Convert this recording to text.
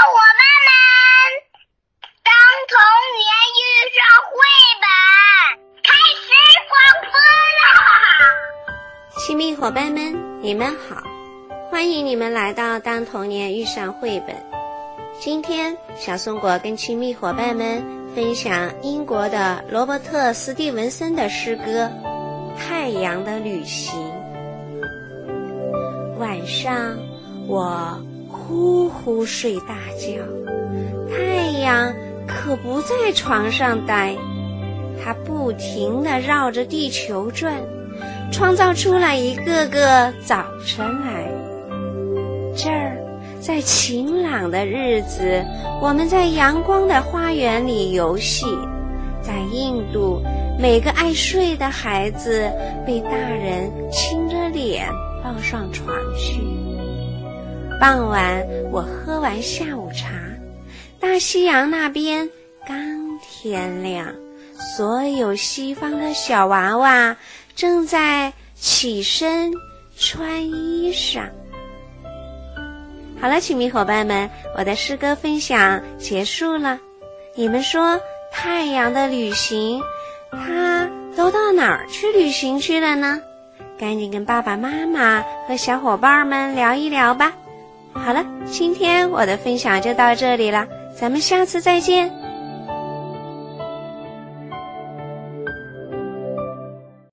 伙伴们，当童年遇上绘本，开始广播了。亲密伙伴们，你们好，欢迎你们来到《当童年遇上绘本》。今天，小松果跟亲密伙伴们分享英国的罗伯特·斯蒂文森的诗歌《太阳的旅行》。晚上，我。呼呼睡大觉，太阳可不在床上待，它不停地绕着地球转。创造出了一个个早晨来。这儿，在晴朗的日子，我们在阳光的花园里游戏；在印度，每个爱睡的孩子被大人亲着脸抱上床去。傍晚，我喝完下午茶，大西洋那边刚天亮，所有西方的小娃娃。正在起身穿衣裳。好了，亲密伙伴们，我的诗歌分享结束了。你们说，太阳的旅行，它都到哪儿去旅行去了呢？赶紧跟爸爸妈妈和小伙伴们聊一聊吧。好了，今天我的分享就到这里了，咱们下次再见。